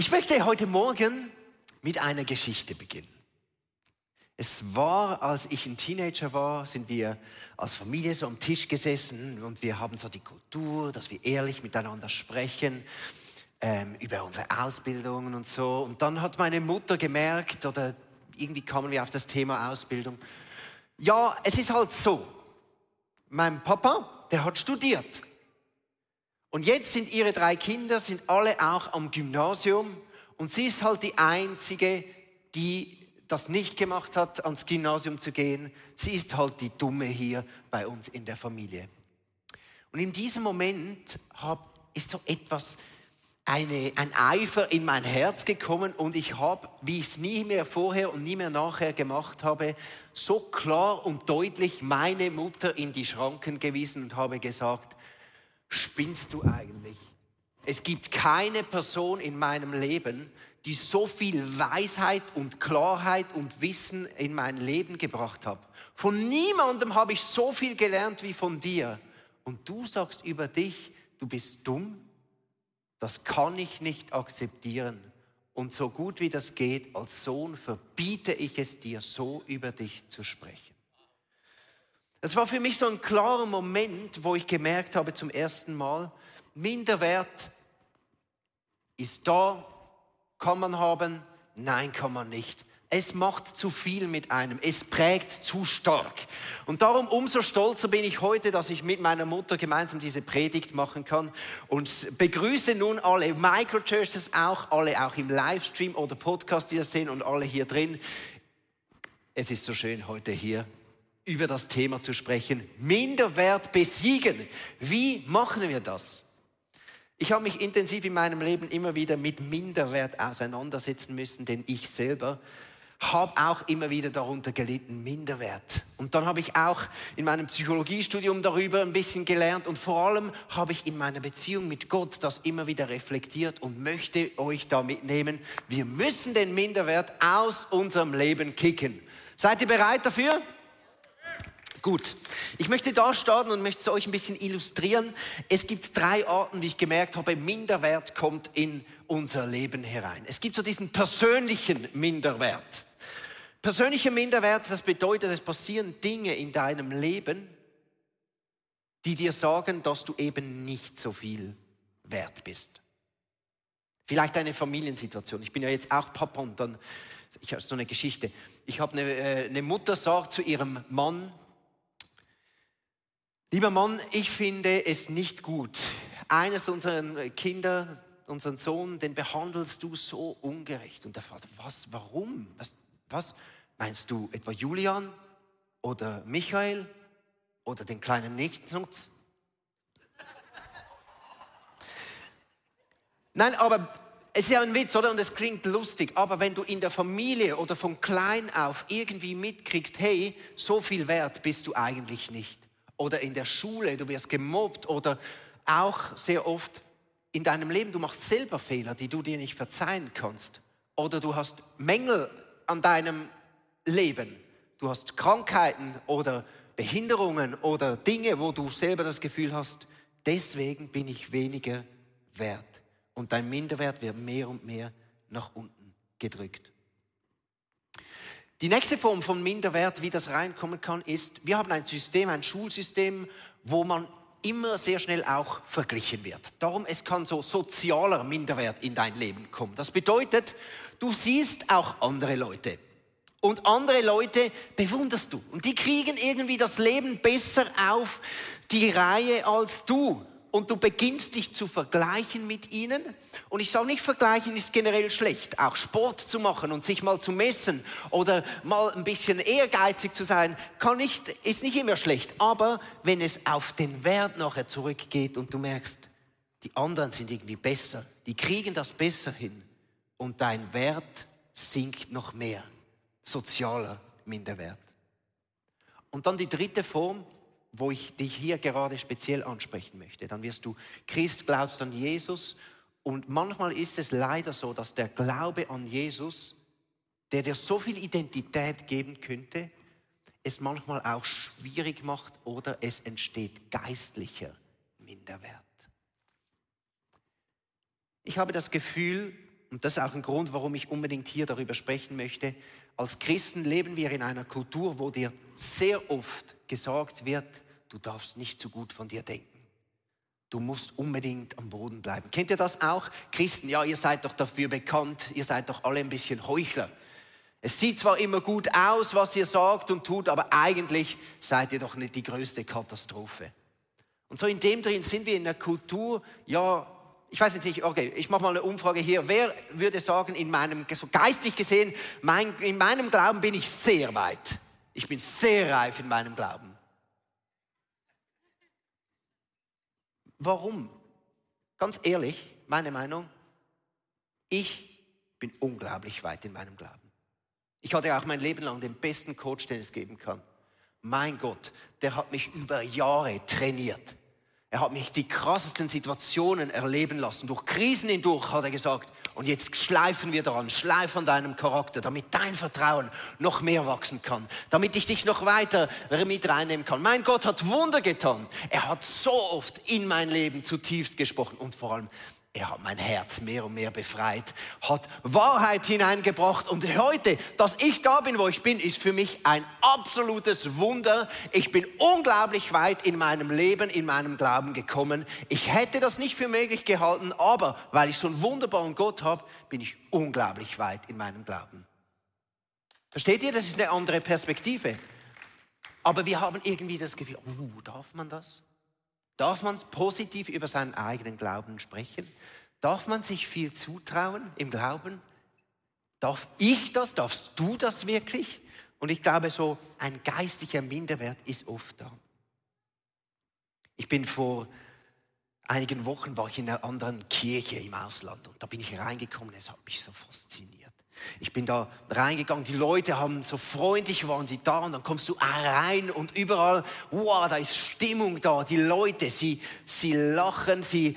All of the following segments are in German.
Ich möchte heute Morgen mit einer Geschichte beginnen. Es war, als ich ein Teenager war, sind wir als Familie so am Tisch gesessen und wir haben so die Kultur, dass wir ehrlich miteinander sprechen ähm, über unsere Ausbildungen und so. Und dann hat meine Mutter gemerkt, oder irgendwie kamen wir auf das Thema Ausbildung, ja, es ist halt so, mein Papa, der hat studiert. Und jetzt sind ihre drei Kinder, sind alle auch am Gymnasium und sie ist halt die Einzige, die das nicht gemacht hat, ans Gymnasium zu gehen. Sie ist halt die Dumme hier bei uns in der Familie. Und in diesem Moment hab, ist so etwas, eine, ein Eifer in mein Herz gekommen und ich habe, wie ich es nie mehr vorher und nie mehr nachher gemacht habe, so klar und deutlich meine Mutter in die Schranken gewiesen und habe gesagt, spinnst du eigentlich? Es gibt keine Person in meinem Leben, die so viel Weisheit und Klarheit und Wissen in mein Leben gebracht hat. Von niemandem habe ich so viel gelernt wie von dir. Und du sagst über dich, du bist dumm. Das kann ich nicht akzeptieren. Und so gut wie das geht, als Sohn verbiete ich es dir, so über dich zu sprechen. Das war für mich so ein klarer Moment, wo ich gemerkt habe zum ersten Mal, Minderwert ist da, kann man haben, nein, kann man nicht. Es macht zu viel mit einem. Es prägt zu stark. Und darum umso stolzer bin ich heute, dass ich mit meiner Mutter gemeinsam diese Predigt machen kann. Und begrüße nun alle Microchurches auch, alle auch im Livestream oder Podcast, die das sehen und alle hier drin. Es ist so schön, heute hier über das Thema zu sprechen. Minderwert besiegen. Wie machen wir das? Ich habe mich intensiv in meinem Leben immer wieder mit Minderwert auseinandersetzen müssen, denn ich selber habe auch immer wieder darunter gelitten, Minderwert. Und dann habe ich auch in meinem Psychologiestudium darüber ein bisschen gelernt und vor allem habe ich in meiner Beziehung mit Gott das immer wieder reflektiert und möchte euch da mitnehmen. Wir müssen den Minderwert aus unserem Leben kicken. Seid ihr bereit dafür? Gut, ich möchte da starten und möchte es euch ein bisschen illustrieren. Es gibt drei Arten, wie ich gemerkt habe, Minderwert kommt in unser Leben herein. Es gibt so diesen persönlichen Minderwert. Persönlicher Minderwert, das bedeutet, es passieren Dinge in deinem Leben, die dir sagen, dass du eben nicht so viel wert bist. Vielleicht eine Familiensituation. Ich bin ja jetzt auch Papa und dann, ich habe so eine Geschichte. Ich habe eine, äh, eine Mutter sagt zu ihrem Mann, Lieber Mann, ich finde es nicht gut. Eines unserer Kinder, unseren Sohn, den behandelst du so ungerecht. Und der Vater, was, warum? Was, was? Meinst du etwa Julian oder Michael oder den kleinen Nichtsnutz? Nein, aber es ist ja ein Witz, oder? Und es klingt lustig. Aber wenn du in der Familie oder von klein auf irgendwie mitkriegst, hey, so viel wert bist du eigentlich nicht oder in der Schule, du wirst gemobbt oder auch sehr oft in deinem Leben, du machst selber Fehler, die du dir nicht verzeihen kannst. Oder du hast Mängel an deinem Leben. Du hast Krankheiten oder Behinderungen oder Dinge, wo du selber das Gefühl hast, deswegen bin ich weniger wert. Und dein Minderwert wird mehr und mehr nach unten gedrückt. Die nächste Form von Minderwert, wie das reinkommen kann, ist, wir haben ein System, ein Schulsystem, wo man immer sehr schnell auch verglichen wird. Darum, es kann so sozialer Minderwert in dein Leben kommen. Das bedeutet, du siehst auch andere Leute. Und andere Leute bewunderst du. Und die kriegen irgendwie das Leben besser auf die Reihe als du und du beginnst dich zu vergleichen mit ihnen. Und ich sage nicht, vergleichen ist generell schlecht. Auch Sport zu machen und sich mal zu messen oder mal ein bisschen ehrgeizig zu sein, kann nicht, ist nicht immer schlecht. Aber wenn es auf den Wert nachher zurückgeht und du merkst, die anderen sind irgendwie besser, die kriegen das besser hin und dein Wert sinkt noch mehr. Sozialer Minderwert. Und dann die dritte Form, wo ich dich hier gerade speziell ansprechen möchte. Dann wirst du Christ, glaubst an Jesus und manchmal ist es leider so, dass der Glaube an Jesus, der dir so viel Identität geben könnte, es manchmal auch schwierig macht oder es entsteht geistlicher Minderwert. Ich habe das Gefühl, und das ist auch ein Grund, warum ich unbedingt hier darüber sprechen möchte, als Christen leben wir in einer Kultur, wo dir sehr oft gesagt wird, du darfst nicht zu gut von dir denken. Du musst unbedingt am Boden bleiben. Kennt ihr das auch? Christen, ja, ihr seid doch dafür bekannt, ihr seid doch alle ein bisschen Heuchler. Es sieht zwar immer gut aus, was ihr sagt und tut, aber eigentlich seid ihr doch nicht die größte Katastrophe. Und so in dem drin sind wir in der Kultur, ja, ich weiß jetzt nicht, okay, ich mache mal eine Umfrage hier. Wer würde sagen, in meinem, so geistlich gesehen, mein, in meinem Glauben bin ich sehr weit. Ich bin sehr reif in meinem Glauben. Warum? Ganz ehrlich, meine Meinung, ich bin unglaublich weit in meinem Glauben. Ich hatte auch mein Leben lang den besten Coach, den es geben kann. Mein Gott, der hat mich über Jahre trainiert. Er hat mich die krassesten Situationen erleben lassen. Durch Krisen hindurch hat er gesagt, und jetzt schleifen wir daran, schleif an deinem Charakter, damit dein Vertrauen noch mehr wachsen kann, damit ich dich noch weiter mit reinnehmen kann. Mein Gott hat Wunder getan. Er hat so oft in mein Leben zutiefst gesprochen und vor allem er hat mein Herz mehr und mehr befreit, hat Wahrheit hineingebracht und heute, dass ich da bin, wo ich bin, ist für mich ein absolutes Wunder. Ich bin unglaublich weit in meinem Leben, in meinem Glauben gekommen. Ich hätte das nicht für möglich gehalten, aber weil ich so einen wunderbaren Gott habe, bin ich unglaublich weit in meinem Glauben. Versteht ihr? Das ist eine andere Perspektive. Aber wir haben irgendwie das Gefühl, oh, darf man das? Darf man positiv über seinen eigenen Glauben sprechen? Darf man sich viel zutrauen im Glauben? Darf ich das? Darfst du das wirklich? Und ich glaube, so ein geistlicher Minderwert ist oft da. Ich bin vor einigen Wochen war ich in einer anderen Kirche im Ausland und da bin ich reingekommen. Es hat mich so fasziniert. Ich bin da reingegangen, die Leute haben so freundlich waren die da und dann kommst du rein und überall, wow, da ist Stimmung da. Die Leute, sie, sie lachen, sie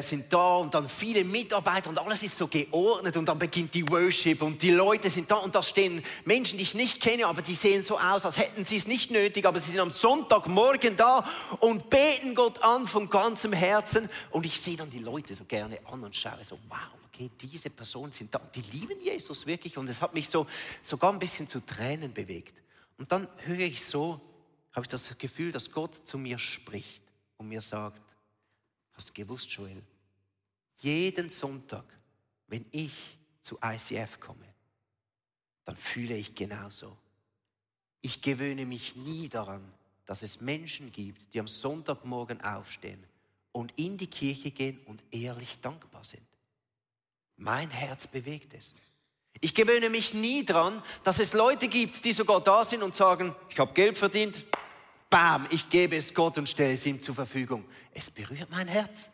sind da und dann viele Mitarbeiter und alles ist so geordnet und dann beginnt die Worship und die Leute sind da und da stehen Menschen, die ich nicht kenne, aber die sehen so aus, als hätten sie es nicht nötig, aber sie sind am Sonntagmorgen da und beten Gott an von ganzem Herzen und ich sehe dann die Leute so gerne an und schaue so, wow okay, diese Personen sind da, die lieben Jesus wirklich und es hat mich so sogar ein bisschen zu Tränen bewegt. Und dann höre ich so, habe ich das Gefühl, dass Gott zu mir spricht und mir sagt, hast du gewusst, Joel, jeden Sonntag, wenn ich zu ICF komme, dann fühle ich genauso. Ich gewöhne mich nie daran, dass es Menschen gibt, die am Sonntagmorgen aufstehen und in die Kirche gehen und ehrlich dankbar sind. Mein Herz bewegt es. Ich gewöhne mich nie dran, dass es Leute gibt, die sogar da sind und sagen, ich habe Geld verdient, bam, ich gebe es Gott und stelle es ihm zur Verfügung. Es berührt mein Herz.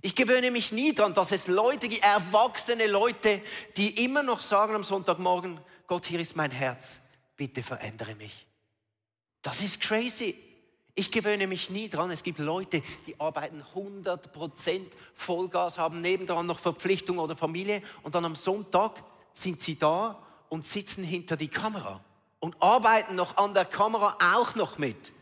Ich gewöhne mich nie dran, dass es Leute, erwachsene Leute, die immer noch sagen am Sonntagmorgen, Gott, hier ist mein Herz, bitte verändere mich. Das ist crazy. Ich gewöhne mich nie dran. Es gibt Leute, die arbeiten 100% Vollgas, haben nebendran noch Verpflichtung oder Familie und dann am Sonntag sind sie da und sitzen hinter die Kamera und arbeiten noch an der Kamera auch noch mit.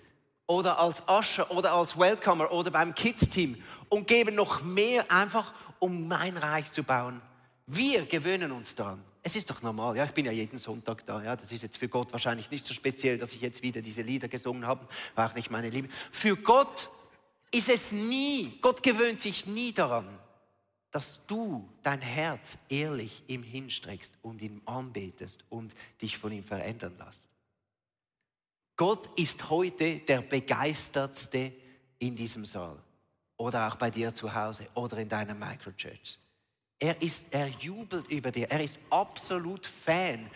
Oder als Usher oder als Welcomer oder beim Kids-Team und geben noch mehr einfach, um mein Reich zu bauen. Wir gewöhnen uns daran. Es ist doch normal, ja, ich bin ja jeden Sonntag da, ja, das ist jetzt für Gott wahrscheinlich nicht so speziell, dass ich jetzt wieder diese Lieder gesungen habe, war auch nicht meine Liebe. Für Gott ist es nie, Gott gewöhnt sich nie daran, dass du dein Herz ehrlich ihm hinstreckst und ihm anbetest und dich von ihm verändern lässt. Gott ist heute der begeistertste in diesem Saal oder auch bei dir zu Hause oder in deiner Microchurch. Er, ist, er jubelt über dir. Er ist absolut Fan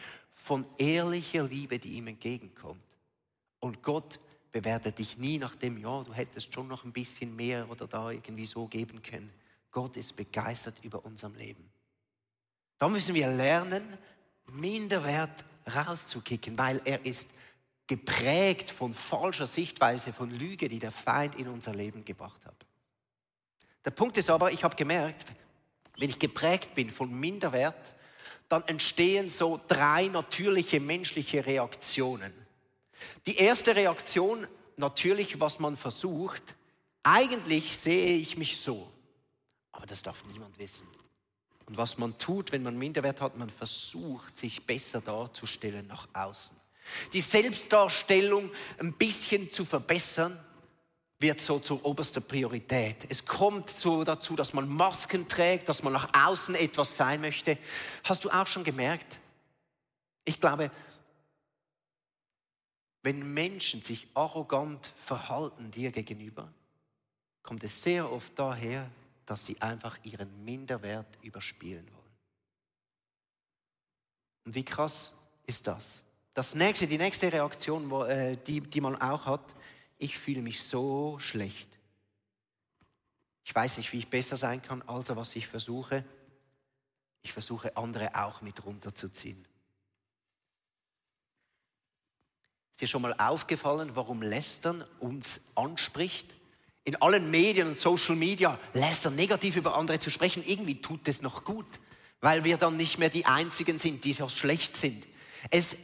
von ehrlicher Liebe, die ihm entgegenkommt. Und Gott bewertet dich nie nach dem, ja, du hättest schon noch ein bisschen mehr oder da irgendwie so geben können. Gott ist begeistert über unserem Leben. Da müssen wir lernen, Minderwert rauszukicken, weil er ist geprägt von falscher Sichtweise, von Lüge, die der Feind in unser Leben gebracht hat. Der Punkt ist aber, ich habe gemerkt, wenn ich geprägt bin von Minderwert, dann entstehen so drei natürliche menschliche Reaktionen. Die erste Reaktion, natürlich, was man versucht, eigentlich sehe ich mich so, aber das darf niemand wissen. Und was man tut, wenn man Minderwert hat, man versucht, sich besser darzustellen nach außen. Die Selbstdarstellung ein bisschen zu verbessern, wird so zur oberster Priorität. Es kommt so dazu, dass man Masken trägt, dass man nach außen etwas sein möchte. Hast du auch schon gemerkt? Ich glaube, wenn Menschen sich arrogant verhalten dir gegenüber, kommt es sehr oft daher, dass sie einfach ihren Minderwert überspielen wollen. Und wie krass ist das? Das nächste, die nächste Reaktion, äh, die, die man auch hat, ich fühle mich so schlecht. Ich weiß nicht, wie ich besser sein kann, also was ich versuche. Ich versuche andere auch mit runterzuziehen. Ist dir schon mal aufgefallen, warum Lästern uns anspricht? In allen Medien und Social Media lästern negativ über andere zu sprechen, irgendwie tut es noch gut, weil wir dann nicht mehr die Einzigen sind, die so schlecht sind. Es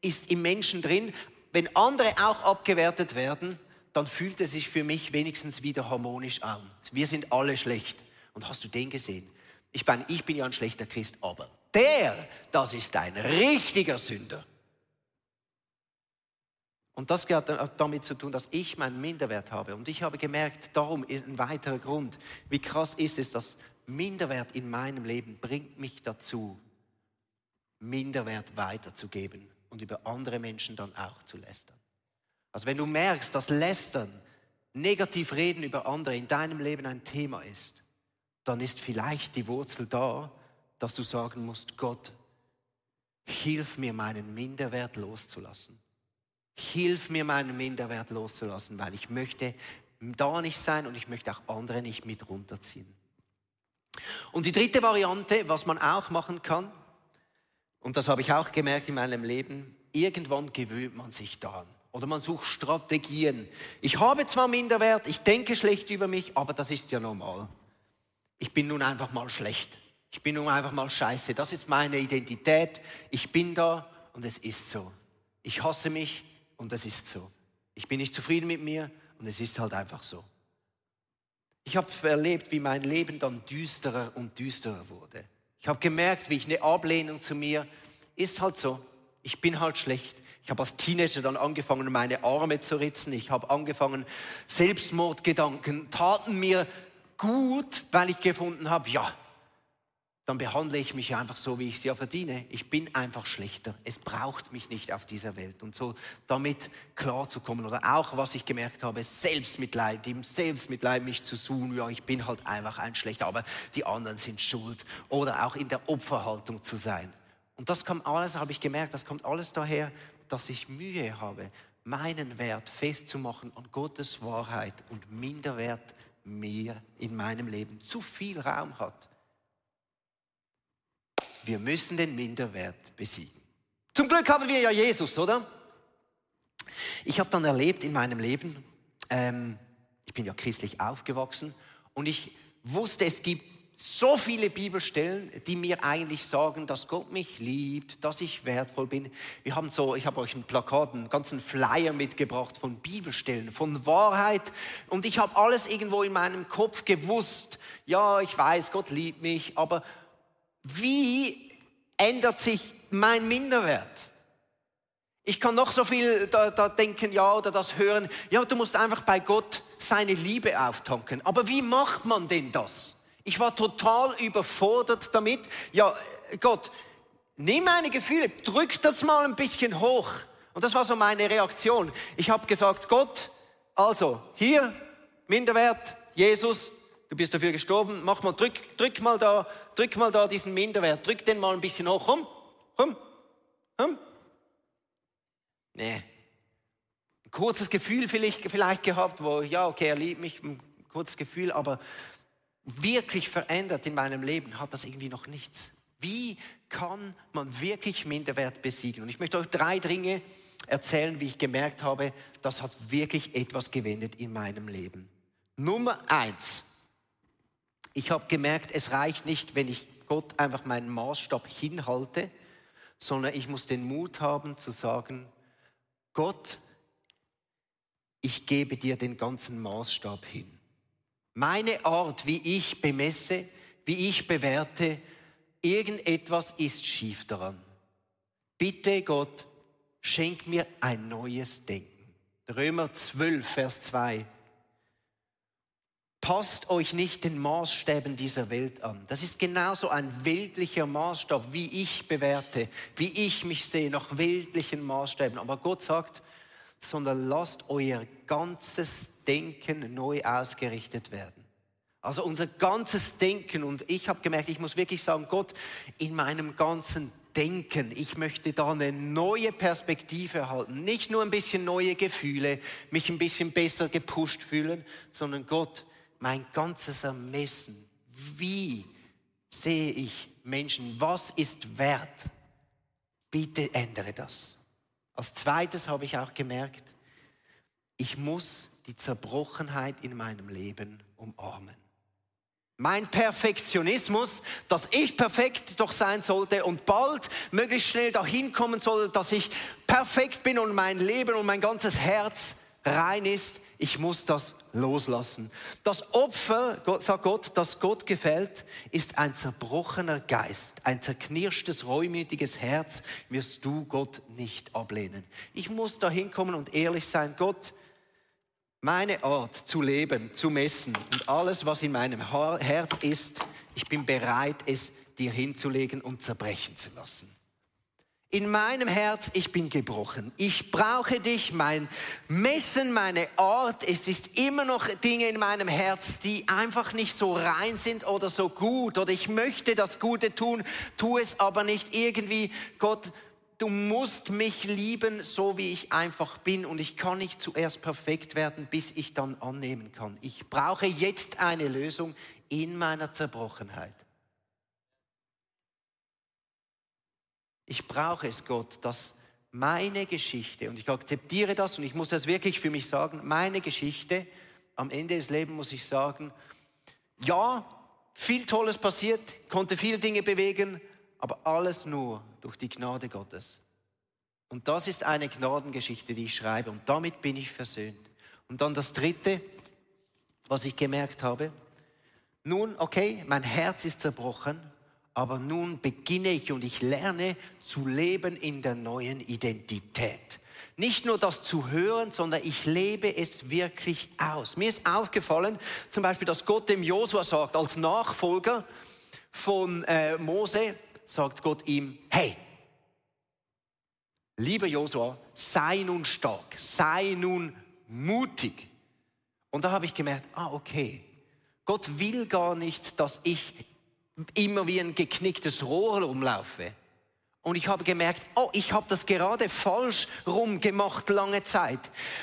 ist im Menschen drin, wenn andere auch abgewertet werden, dann fühlt es sich für mich wenigstens wieder harmonisch an. Wir sind alle schlecht. Und hast du den gesehen? Ich meine, ich bin ja ein schlechter Christ, aber der, das ist ein richtiger Sünder. Und das hat damit zu tun, dass ich meinen Minderwert habe. Und ich habe gemerkt, darum ist ein weiterer Grund, wie krass ist es, dass Minderwert in meinem Leben bringt mich dazu, Minderwert weiterzugeben und über andere Menschen dann auch zu lästern. Also wenn du merkst, dass Lästern, negativ reden über andere in deinem Leben ein Thema ist, dann ist vielleicht die Wurzel da, dass du sagen musst, Gott, hilf mir meinen Minderwert loszulassen. Hilf mir, meinen Minderwert loszulassen, weil ich möchte da nicht sein und ich möchte auch andere nicht mit runterziehen. Und die dritte Variante, was man auch machen kann, und das habe ich auch gemerkt in meinem Leben, irgendwann gewöhnt man sich daran. Oder man sucht Strategien. Ich habe zwar Minderwert, ich denke schlecht über mich, aber das ist ja normal. Ich bin nun einfach mal schlecht. Ich bin nun einfach mal scheiße. Das ist meine Identität. Ich bin da und es ist so. Ich hasse mich, und das ist so. Ich bin nicht zufrieden mit mir und es ist halt einfach so. Ich habe erlebt, wie mein Leben dann düsterer und düsterer wurde. Ich habe gemerkt, wie ich eine Ablehnung zu mir, ist halt so, ich bin halt schlecht. Ich habe als Teenager dann angefangen, meine Arme zu ritzen. Ich habe angefangen, Selbstmordgedanken taten mir gut, weil ich gefunden habe, ja, dann behandle ich mich einfach so, wie ich es ja verdiene. Ich bin einfach schlechter. Es braucht mich nicht auf dieser Welt. Und so damit klarzukommen. Oder auch, was ich gemerkt habe, Selbstmitleid, im Selbstmitleid mich zu suchen. Ja, ich bin halt einfach ein Schlechter, aber die anderen sind schuld. Oder auch in der Opferhaltung zu sein. Und das kommt alles, habe ich gemerkt, das kommt alles daher, dass ich Mühe habe, meinen Wert festzumachen an Gottes Wahrheit und Minderwert mehr in meinem Leben zu viel Raum hat. Wir müssen den Minderwert besiegen. Zum Glück haben wir ja Jesus, oder? Ich habe dann erlebt in meinem Leben, ähm, ich bin ja christlich aufgewachsen und ich wusste, es gibt so viele Bibelstellen, die mir eigentlich sagen, dass Gott mich liebt, dass ich wertvoll bin. Wir haben so, ich habe euch ein Plakat, einen ganzen Flyer mitgebracht von Bibelstellen, von Wahrheit. Und ich habe alles irgendwo in meinem Kopf gewusst. Ja, ich weiß, Gott liebt mich, aber wie ändert sich mein Minderwert? Ich kann noch so viel da, da, denken, ja, oder das hören. Ja, du musst einfach bei Gott seine Liebe auftanken. Aber wie macht man denn das? Ich war total überfordert damit. Ja, Gott, nimm meine Gefühle, drück das mal ein bisschen hoch. Und das war so meine Reaktion. Ich habe gesagt, Gott, also hier, Minderwert, Jesus, du bist dafür gestorben, mach mal, drück, drück mal da, drück mal da diesen Minderwert, drück den mal ein bisschen hoch, rum, rum, rum. Nee. Ein kurzes Gefühl vielleicht, vielleicht gehabt, wo, ja, okay, er liebt mich, ein kurzes Gefühl, aber wirklich verändert in meinem Leben hat das irgendwie noch nichts. Wie kann man wirklich Minderwert besiegen? Und ich möchte euch drei Dinge erzählen, wie ich gemerkt habe, das hat wirklich etwas gewendet in meinem Leben. Nummer eins. Ich habe gemerkt, es reicht nicht, wenn ich Gott einfach meinen Maßstab hinhalte, sondern ich muss den Mut haben zu sagen, Gott, ich gebe dir den ganzen Maßstab hin. Meine Art, wie ich bemesse, wie ich bewerte, irgendetwas ist schief daran. Bitte Gott, schenk mir ein neues Denken. Römer 12, Vers 2. Passt euch nicht den Maßstäben dieser Welt an. Das ist genauso ein weltlicher Maßstab, wie ich bewerte, wie ich mich sehe, nach weltlichen Maßstäben. Aber Gott sagt, sondern lasst euer ganzes Denken neu ausgerichtet werden. Also unser ganzes Denken. Und ich habe gemerkt, ich muss wirklich sagen, Gott, in meinem ganzen Denken, ich möchte da eine neue Perspektive erhalten. Nicht nur ein bisschen neue Gefühle, mich ein bisschen besser gepusht fühlen, sondern Gott, mein ganzes Ermessen. Wie sehe ich Menschen? Was ist wert? Bitte ändere das. Als zweites habe ich auch gemerkt, ich muss die Zerbrochenheit in meinem Leben umarmen. Mein Perfektionismus, dass ich perfekt doch sein sollte und bald möglichst schnell dahin kommen soll, dass ich perfekt bin und mein Leben und mein ganzes Herz rein ist, ich muss das loslassen. Das Opfer, sagt Gott, das Gott gefällt, ist ein zerbrochener Geist, ein zerknirschtes, reumütiges Herz, wirst du Gott nicht ablehnen. Ich muss dahin kommen und ehrlich sein, Gott, meine Art zu leben, zu messen und alles, was in meinem Herz ist, ich bin bereit, es dir hinzulegen und zerbrechen zu lassen. In meinem Herz, ich bin gebrochen. Ich brauche dich, mein Messen, meine Art. Es ist immer noch Dinge in meinem Herz, die einfach nicht so rein sind oder so gut. Oder ich möchte das Gute tun, tu es aber nicht irgendwie. Gott, du musst mich lieben, so wie ich einfach bin und ich kann nicht zuerst perfekt werden, bis ich dann annehmen kann. Ich brauche jetzt eine Lösung in meiner Zerbrochenheit. Ich brauche es, Gott, dass meine Geschichte, und ich akzeptiere das und ich muss das wirklich für mich sagen, meine Geschichte, am Ende des Lebens muss ich sagen, ja, viel Tolles passiert, konnte viele Dinge bewegen, aber alles nur durch die Gnade Gottes. Und das ist eine Gnadengeschichte, die ich schreibe. Und damit bin ich versöhnt. Und dann das Dritte, was ich gemerkt habe. Nun, okay, mein Herz ist zerbrochen, aber nun beginne ich und ich lerne zu leben in der neuen Identität. Nicht nur das zu hören, sondern ich lebe es wirklich aus. Mir ist aufgefallen, zum Beispiel, dass Gott dem Josua sagt, als Nachfolger von äh, Mose, sagt Gott ihm, hey, lieber Josua, sei nun stark, sei nun mutig. Und da habe ich gemerkt, ah, okay, Gott will gar nicht, dass ich immer wie ein geknicktes Rohr rumlaufe. Und ich habe gemerkt, oh, ich habe das gerade falsch rum gemacht lange Zeit.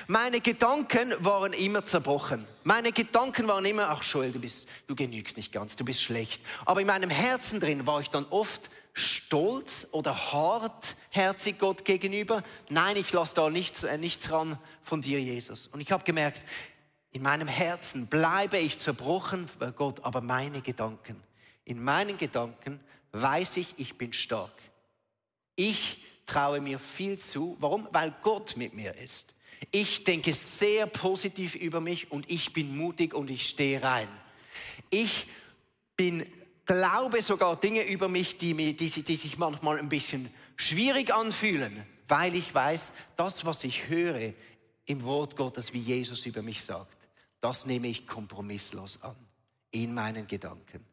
Meine Gedanken waren immer zerbrochen. Meine Gedanken waren immer, ach Joel, du bist, du genügst nicht ganz, du bist schlecht. Aber in meinem Herzen drin war ich dann oft stolz oder hartherzig Gott gegenüber. Nein, ich lasse da nichts, äh, nichts ran von dir, Jesus. Und ich habe gemerkt, in meinem Herzen bleibe ich zerbrochen, Gott, aber meine Gedanken, in meinen Gedanken weiß ich, ich bin stark. Ich traue mir viel zu. Warum? Weil Gott mit mir ist. Ich denke sehr positiv über mich und ich bin mutig und ich stehe rein. Ich bin, glaube sogar Dinge über mich, die, mir, die, die sich manchmal ein bisschen schwierig anfühlen, weil ich weiß, das, was ich höre im Wort Gottes, wie Jesus über mich sagt, das nehme ich kompromisslos an in meinen Gedanken.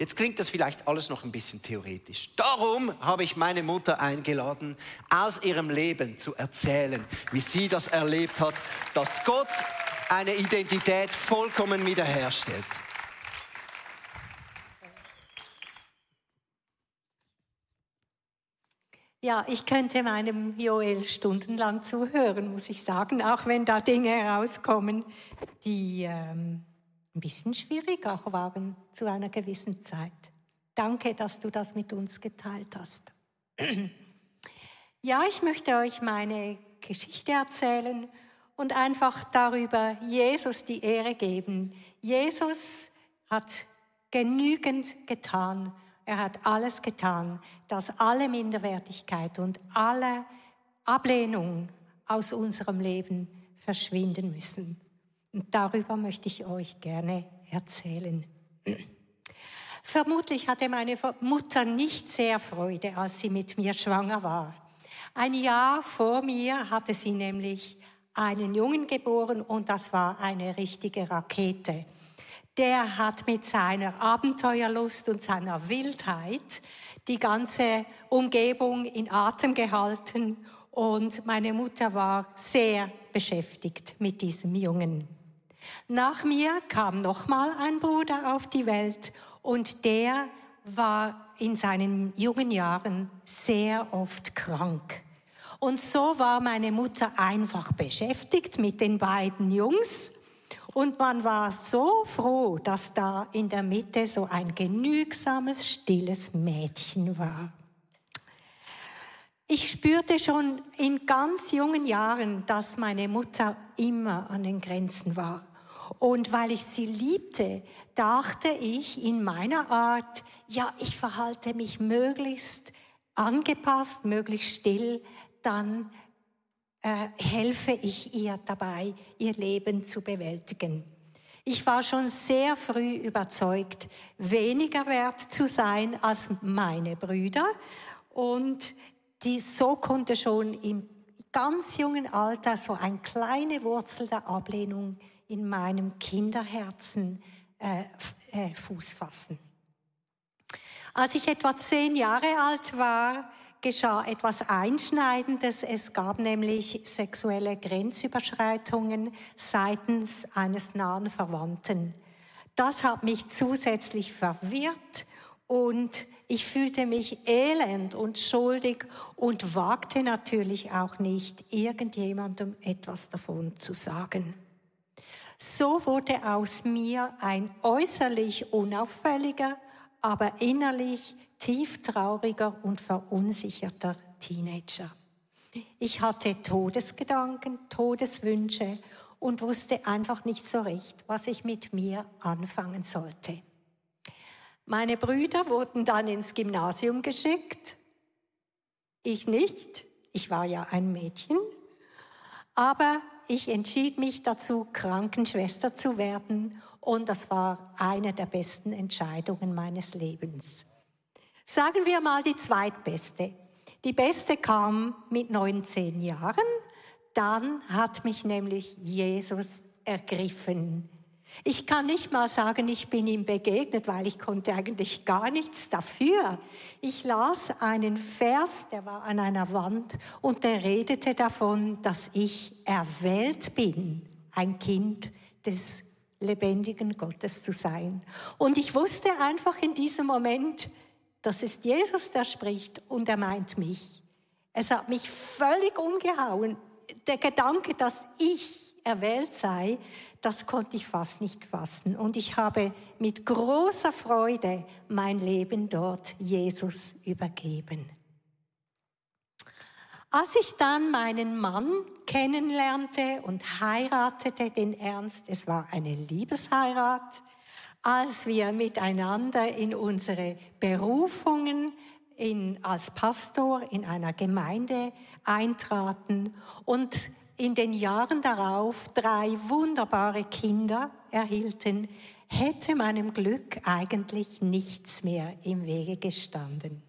Jetzt klingt das vielleicht alles noch ein bisschen theoretisch. Darum habe ich meine Mutter eingeladen, aus ihrem Leben zu erzählen, wie sie das erlebt hat, dass Gott eine Identität vollkommen wiederherstellt. Ja, ich könnte meinem Joel stundenlang zuhören, muss ich sagen, auch wenn da Dinge herauskommen, die ähm, ein bisschen schwierig auch waren zu einer gewissen Zeit. Danke, dass du das mit uns geteilt hast. Ja, ich möchte euch meine Geschichte erzählen und einfach darüber Jesus die Ehre geben. Jesus hat genügend getan. Er hat alles getan, dass alle Minderwertigkeit und alle Ablehnung aus unserem Leben verschwinden müssen. Und darüber möchte ich euch gerne erzählen. Vermutlich hatte meine Mutter nicht sehr Freude, als sie mit mir schwanger war. Ein Jahr vor mir hatte sie nämlich einen Jungen geboren und das war eine richtige Rakete. Der hat mit seiner Abenteuerlust und seiner Wildheit die ganze Umgebung in Atem gehalten und meine Mutter war sehr beschäftigt mit diesem Jungen. Nach mir kam nochmal ein Bruder auf die Welt und der war in seinen jungen Jahren sehr oft krank. Und so war meine Mutter einfach beschäftigt mit den beiden Jungs. Und man war so froh, dass da in der Mitte so ein genügsames, stilles Mädchen war. Ich spürte schon in ganz jungen Jahren, dass meine Mutter immer an den Grenzen war. Und weil ich sie liebte, dachte ich in meiner Art, ja, ich verhalte mich möglichst angepasst, möglichst still, dann äh, helfe ich ihr dabei, ihr Leben zu bewältigen. Ich war schon sehr früh überzeugt, weniger wert zu sein als meine Brüder und die, so konnte schon im ganz jungen Alter so eine kleine Wurzel der Ablehnung in meinem Kinderherzen äh, äh, Fuß fassen. Als ich etwa zehn Jahre alt war, geschah etwas Einschneidendes. Es gab nämlich sexuelle Grenzüberschreitungen seitens eines nahen Verwandten. Das hat mich zusätzlich verwirrt und ich fühlte mich elend und schuldig und wagte natürlich auch nicht, irgendjemandem etwas davon zu sagen. So wurde aus mir ein äußerlich unauffälliger, aber innerlich tief trauriger und verunsicherter Teenager. Ich hatte Todesgedanken, Todeswünsche und wusste einfach nicht so recht, was ich mit mir anfangen sollte. Meine Brüder wurden dann ins Gymnasium geschickt. Ich nicht. Ich war ja ein Mädchen. Aber ich entschied mich dazu, Krankenschwester zu werden und das war eine der besten Entscheidungen meines Lebens. Sagen wir mal die zweitbeste. Die beste kam mit 19 Jahren. Dann hat mich nämlich Jesus ergriffen. Ich kann nicht mal sagen, ich bin ihm begegnet, weil ich konnte eigentlich gar nichts dafür. Ich las einen Vers, der war an einer Wand und der redete davon, dass ich erwählt bin, ein Kind des lebendigen Gottes zu sein. Und ich wusste einfach in diesem Moment, das ist Jesus, der spricht und er meint mich. Es hat mich völlig umgehauen. Der Gedanke, dass ich erwählt sei, das konnte ich fast nicht fassen. Und ich habe mit großer Freude mein Leben dort Jesus übergeben. Als ich dann meinen Mann kennenlernte und heiratete, den Ernst, es war eine Liebesheirat, als wir miteinander in unsere Berufungen in, als Pastor in einer Gemeinde eintraten und in den Jahren darauf drei wunderbare Kinder erhielten, hätte meinem Glück eigentlich nichts mehr im Wege gestanden.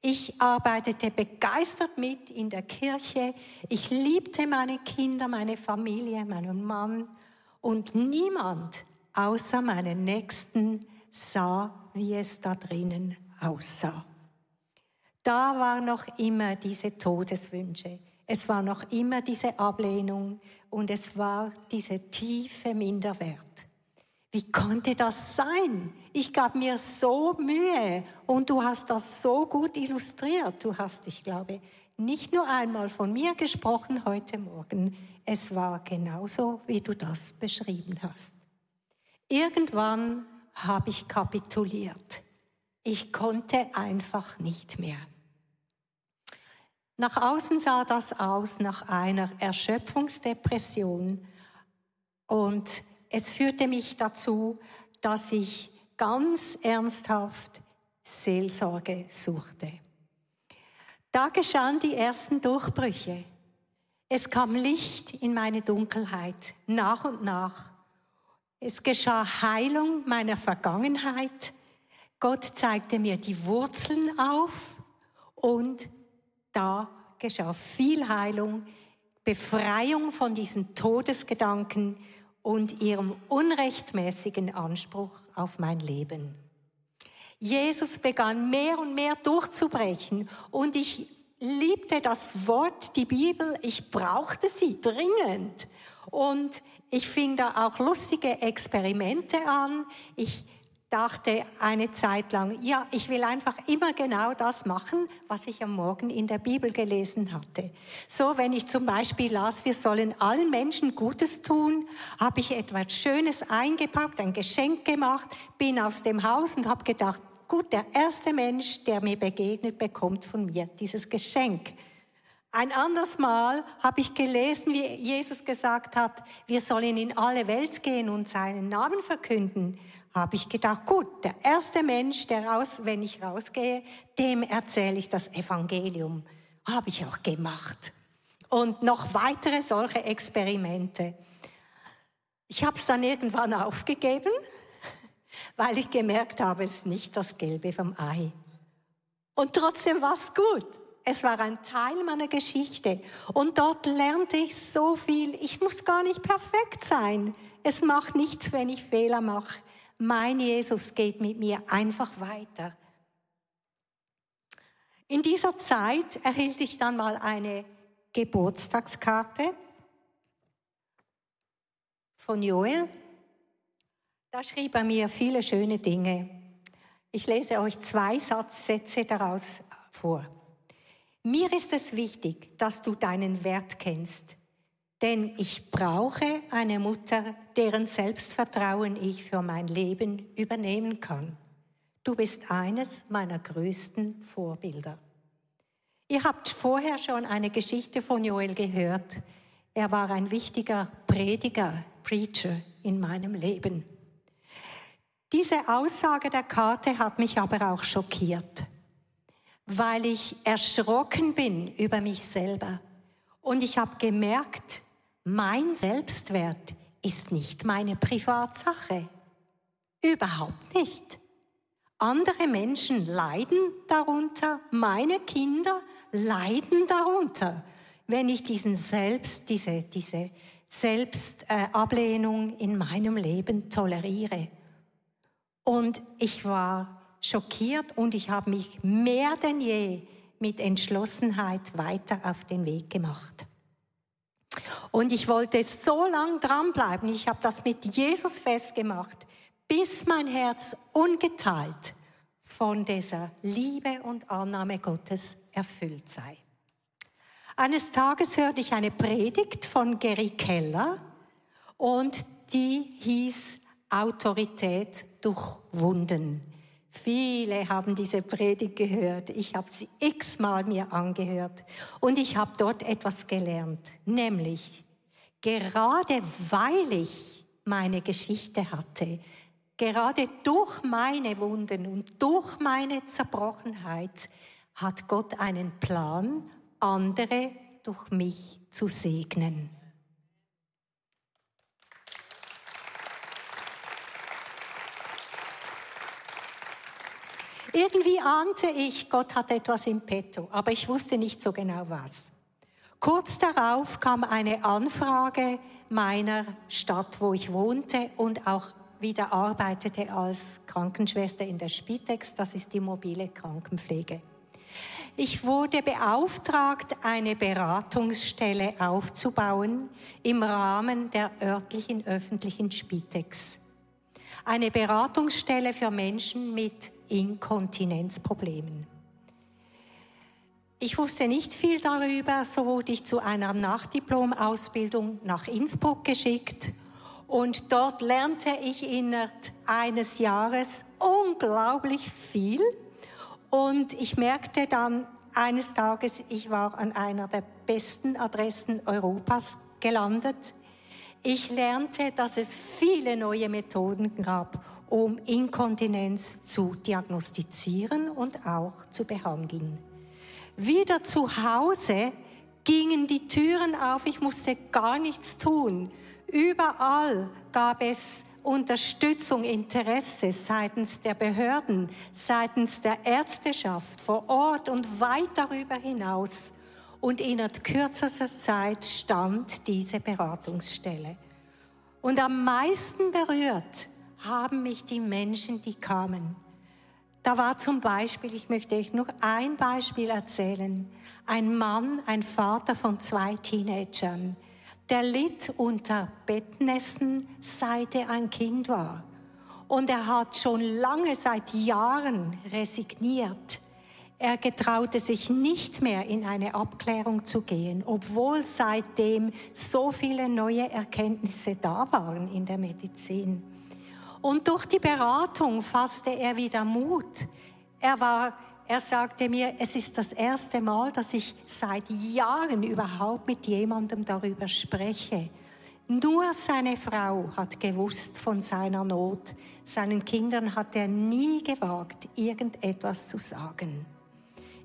Ich arbeitete begeistert mit in der Kirche. Ich liebte meine Kinder, meine Familie, meinen Mann. Und niemand außer meinen Nächsten sah, wie es da drinnen aussah. Da war noch immer diese Todeswünsche. Es war noch immer diese Ablehnung und es war diese tiefe Minderwert. Wie konnte das sein? Ich gab mir so Mühe und du hast das so gut illustriert. Du hast, ich glaube, nicht nur einmal von mir gesprochen heute Morgen. Es war genauso, wie du das beschrieben hast. Irgendwann habe ich kapituliert. Ich konnte einfach nicht mehr. Nach außen sah das aus nach einer Erschöpfungsdepression und es führte mich dazu, dass ich ganz ernsthaft Seelsorge suchte. Da geschahen die ersten Durchbrüche. Es kam Licht in meine Dunkelheit, nach und nach. Es geschah Heilung meiner Vergangenheit. Gott zeigte mir die Wurzeln auf und da geschah viel Heilung, Befreiung von diesen Todesgedanken und ihrem unrechtmäßigen Anspruch auf mein Leben. Jesus begann mehr und mehr durchzubrechen und ich liebte das Wort, die Bibel, ich brauchte sie dringend. Und ich fing da auch lustige Experimente an. Ich dachte eine Zeit lang, ja, ich will einfach immer genau das machen, was ich am Morgen in der Bibel gelesen hatte. So, wenn ich zum Beispiel las, wir sollen allen Menschen Gutes tun, habe ich etwas Schönes eingepackt, ein Geschenk gemacht, bin aus dem Haus und habe gedacht, gut, der erste Mensch, der mir begegnet, bekommt von mir dieses Geschenk. Ein anderes Mal habe ich gelesen, wie Jesus gesagt hat, wir sollen in alle Welt gehen und seinen Namen verkünden. Habe ich gedacht, gut, der erste Mensch, der raus, wenn ich rausgehe, dem erzähle ich das Evangelium. Habe ich auch gemacht. Und noch weitere solche Experimente. Ich habe es dann irgendwann aufgegeben, weil ich gemerkt habe, es ist nicht das Gelbe vom Ei. Und trotzdem war es gut. Es war ein Teil meiner Geschichte. Und dort lernte ich so viel. Ich muss gar nicht perfekt sein. Es macht nichts, wenn ich Fehler mache. Mein Jesus geht mit mir einfach weiter. In dieser Zeit erhielt ich dann mal eine Geburtstagskarte von Joel. Da schrieb er mir viele schöne Dinge. Ich lese euch zwei Satzsätze daraus vor. Mir ist es wichtig, dass du deinen Wert kennst, denn ich brauche eine Mutter, deren Selbstvertrauen ich für mein Leben übernehmen kann. Du bist eines meiner größten Vorbilder. Ihr habt vorher schon eine Geschichte von Joel gehört. Er war ein wichtiger Prediger, Preacher in meinem Leben. Diese Aussage der Karte hat mich aber auch schockiert weil ich erschrocken bin über mich selber. Und ich habe gemerkt, mein Selbstwert ist nicht meine Privatsache. Überhaupt nicht. Andere Menschen leiden darunter, meine Kinder leiden darunter, wenn ich diesen Selbst, diese, diese Selbstablehnung in meinem Leben toleriere. Und ich war schockiert und ich habe mich mehr denn je mit Entschlossenheit weiter auf den Weg gemacht. Und ich wollte so lang dranbleiben. Ich habe das mit Jesus festgemacht, bis mein Herz ungeteilt von dieser Liebe und Annahme Gottes erfüllt sei. Eines Tages hörte ich eine Predigt von Gary Keller und die hieß Autorität durch Wunden. Viele haben diese Predigt gehört. Ich habe sie x-mal mir angehört. Und ich habe dort etwas gelernt. Nämlich, gerade weil ich meine Geschichte hatte, gerade durch meine Wunden und durch meine Zerbrochenheit, hat Gott einen Plan, andere durch mich zu segnen. Irgendwie ahnte ich, Gott hat etwas im Petto, aber ich wusste nicht so genau was. Kurz darauf kam eine Anfrage meiner Stadt, wo ich wohnte und auch wieder arbeitete als Krankenschwester in der Spitex, das ist die mobile Krankenpflege. Ich wurde beauftragt, eine Beratungsstelle aufzubauen im Rahmen der örtlichen öffentlichen Spitex. Eine Beratungsstelle für Menschen mit Inkontinenzproblemen. Ich wusste nicht viel darüber, so wurde ich zu einer Nachdiplomausbildung nach Innsbruck geschickt und dort lernte ich innerhalb eines Jahres unglaublich viel und ich merkte dann eines Tages, ich war an einer der besten Adressen Europas gelandet. Ich lernte, dass es viele neue Methoden gab, um Inkontinenz zu diagnostizieren und auch zu behandeln. Wieder zu Hause gingen die Türen auf, ich musste gar nichts tun. Überall gab es Unterstützung, Interesse seitens der Behörden, seitens der Ärzteschaft vor Ort und weit darüber hinaus. Und innerhalb kürzester Zeit stand diese Beratungsstelle. Und am meisten berührt haben mich die Menschen, die kamen. Da war zum Beispiel, ich möchte euch nur ein Beispiel erzählen, ein Mann, ein Vater von zwei Teenagern, der litt unter Bettnässen, seit er ein Kind war. Und er hat schon lange, seit Jahren resigniert. Er getraute sich nicht mehr in eine Abklärung zu gehen, obwohl seitdem so viele neue Erkenntnisse da waren in der Medizin. Und durch die Beratung fasste er wieder Mut. Er war er sagte mir, es ist das erste Mal, dass ich seit Jahren überhaupt mit jemandem darüber spreche. Nur seine Frau hat gewusst von seiner Not. Seinen Kindern hat er nie gewagt, irgendetwas zu sagen.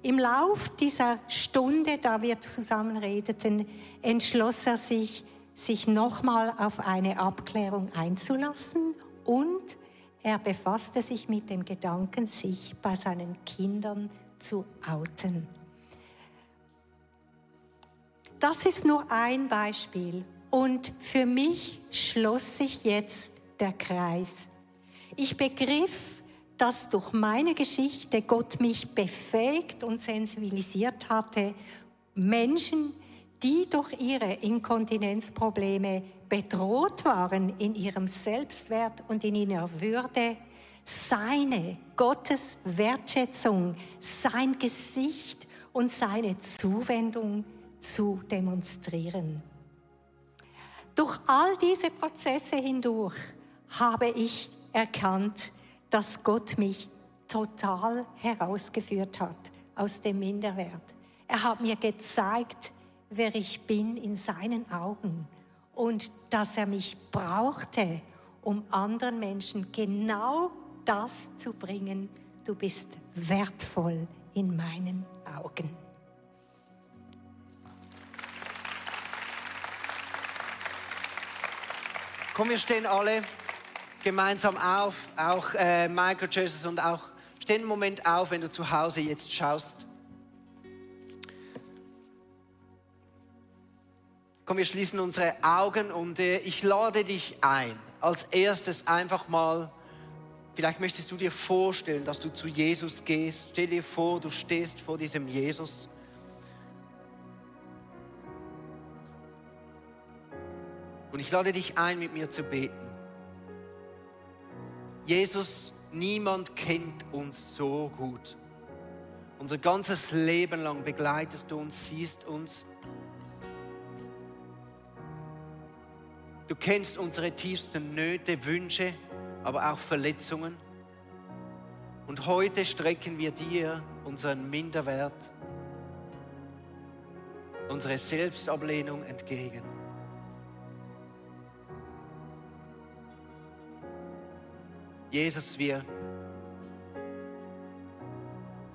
Im Lauf dieser Stunde, da wir zusammen redeten, entschloss er sich, sich nochmal auf eine Abklärung einzulassen und er befasste sich mit dem Gedanken, sich bei seinen Kindern zu outen. Das ist nur ein Beispiel und für mich schloss sich jetzt der Kreis. Ich begriff, dass durch meine Geschichte Gott mich befähigt und sensibilisiert hatte, Menschen, die durch ihre Inkontinenzprobleme bedroht waren in ihrem Selbstwert und in ihrer Würde, seine, Gottes Wertschätzung, sein Gesicht und seine Zuwendung zu demonstrieren. Durch all diese Prozesse hindurch habe ich erkannt, dass Gott mich total herausgeführt hat aus dem Minderwert. Er hat mir gezeigt, wer ich bin in seinen Augen und dass er mich brauchte, um anderen Menschen genau das zu bringen. Du bist wertvoll in meinen Augen. Komm, wir stehen alle gemeinsam auf, auch äh, Michael Jesus und auch stehen einen Moment auf, wenn du zu Hause jetzt schaust. Komm, wir schließen unsere Augen und äh, ich lade dich ein, als erstes einfach mal, vielleicht möchtest du dir vorstellen, dass du zu Jesus gehst. Stell dir vor, du stehst vor diesem Jesus. Und ich lade dich ein, mit mir zu beten. Jesus, niemand kennt uns so gut. Unser ganzes Leben lang begleitest du uns, siehst uns Du kennst unsere tiefsten Nöte, Wünsche, aber auch Verletzungen. Und heute strecken wir dir unseren Minderwert, unsere Selbstablehnung entgegen. Jesus, wir,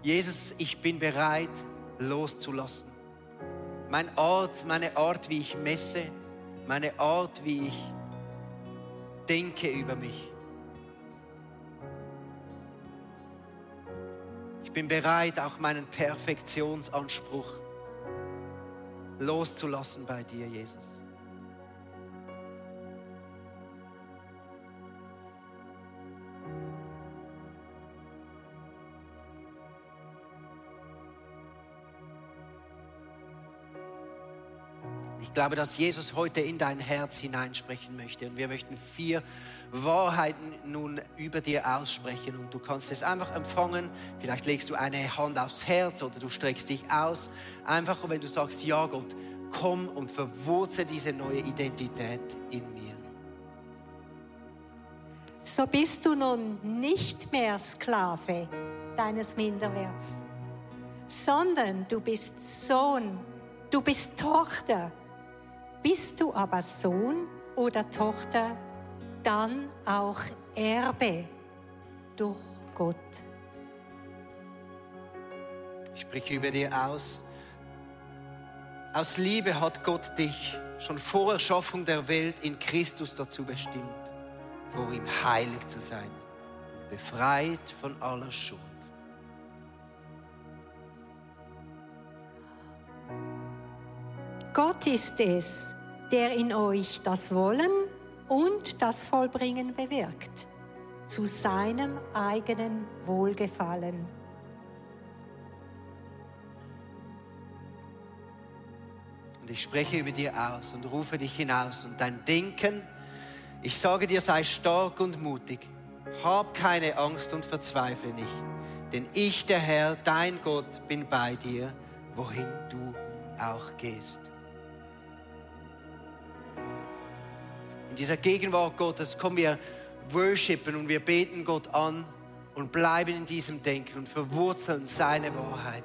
Jesus, ich bin bereit, loszulassen. Mein Ort, meine Art, wie ich messe, meine Art, wie ich denke über mich. Ich bin bereit, auch meinen Perfektionsanspruch loszulassen bei dir, Jesus. Glaube, dass Jesus heute in dein Herz hineinsprechen möchte. Und wir möchten vier Wahrheiten nun über dir aussprechen. Und du kannst es einfach empfangen. Vielleicht legst du eine Hand aufs Herz oder du streckst dich aus. Einfach, wenn du sagst, ja Gott, komm und verwurzel diese neue Identität in mir. So bist du nun nicht mehr Sklave deines Minderwerts, sondern du bist Sohn, du bist Tochter bist du aber Sohn oder Tochter, dann auch Erbe durch Gott. Ich spreche über dir aus. Aus Liebe hat Gott dich schon vor Erschaffung der Welt in Christus dazu bestimmt. vor ihm heilig zu sein und befreit von aller Schuld. Ist es, der in euch das Wollen und das Vollbringen bewirkt, zu seinem eigenen Wohlgefallen. Und ich spreche über dir aus und rufe dich hinaus und dein Denken, ich sage dir, sei stark und mutig. Hab keine Angst und verzweifle nicht. Denn ich, der Herr, dein Gott, bin bei dir, wohin du auch gehst. Dieser Gegenwart Gottes kommen wir worshipen und wir beten Gott an und bleiben in diesem Denken und verwurzeln seine Wahrheit.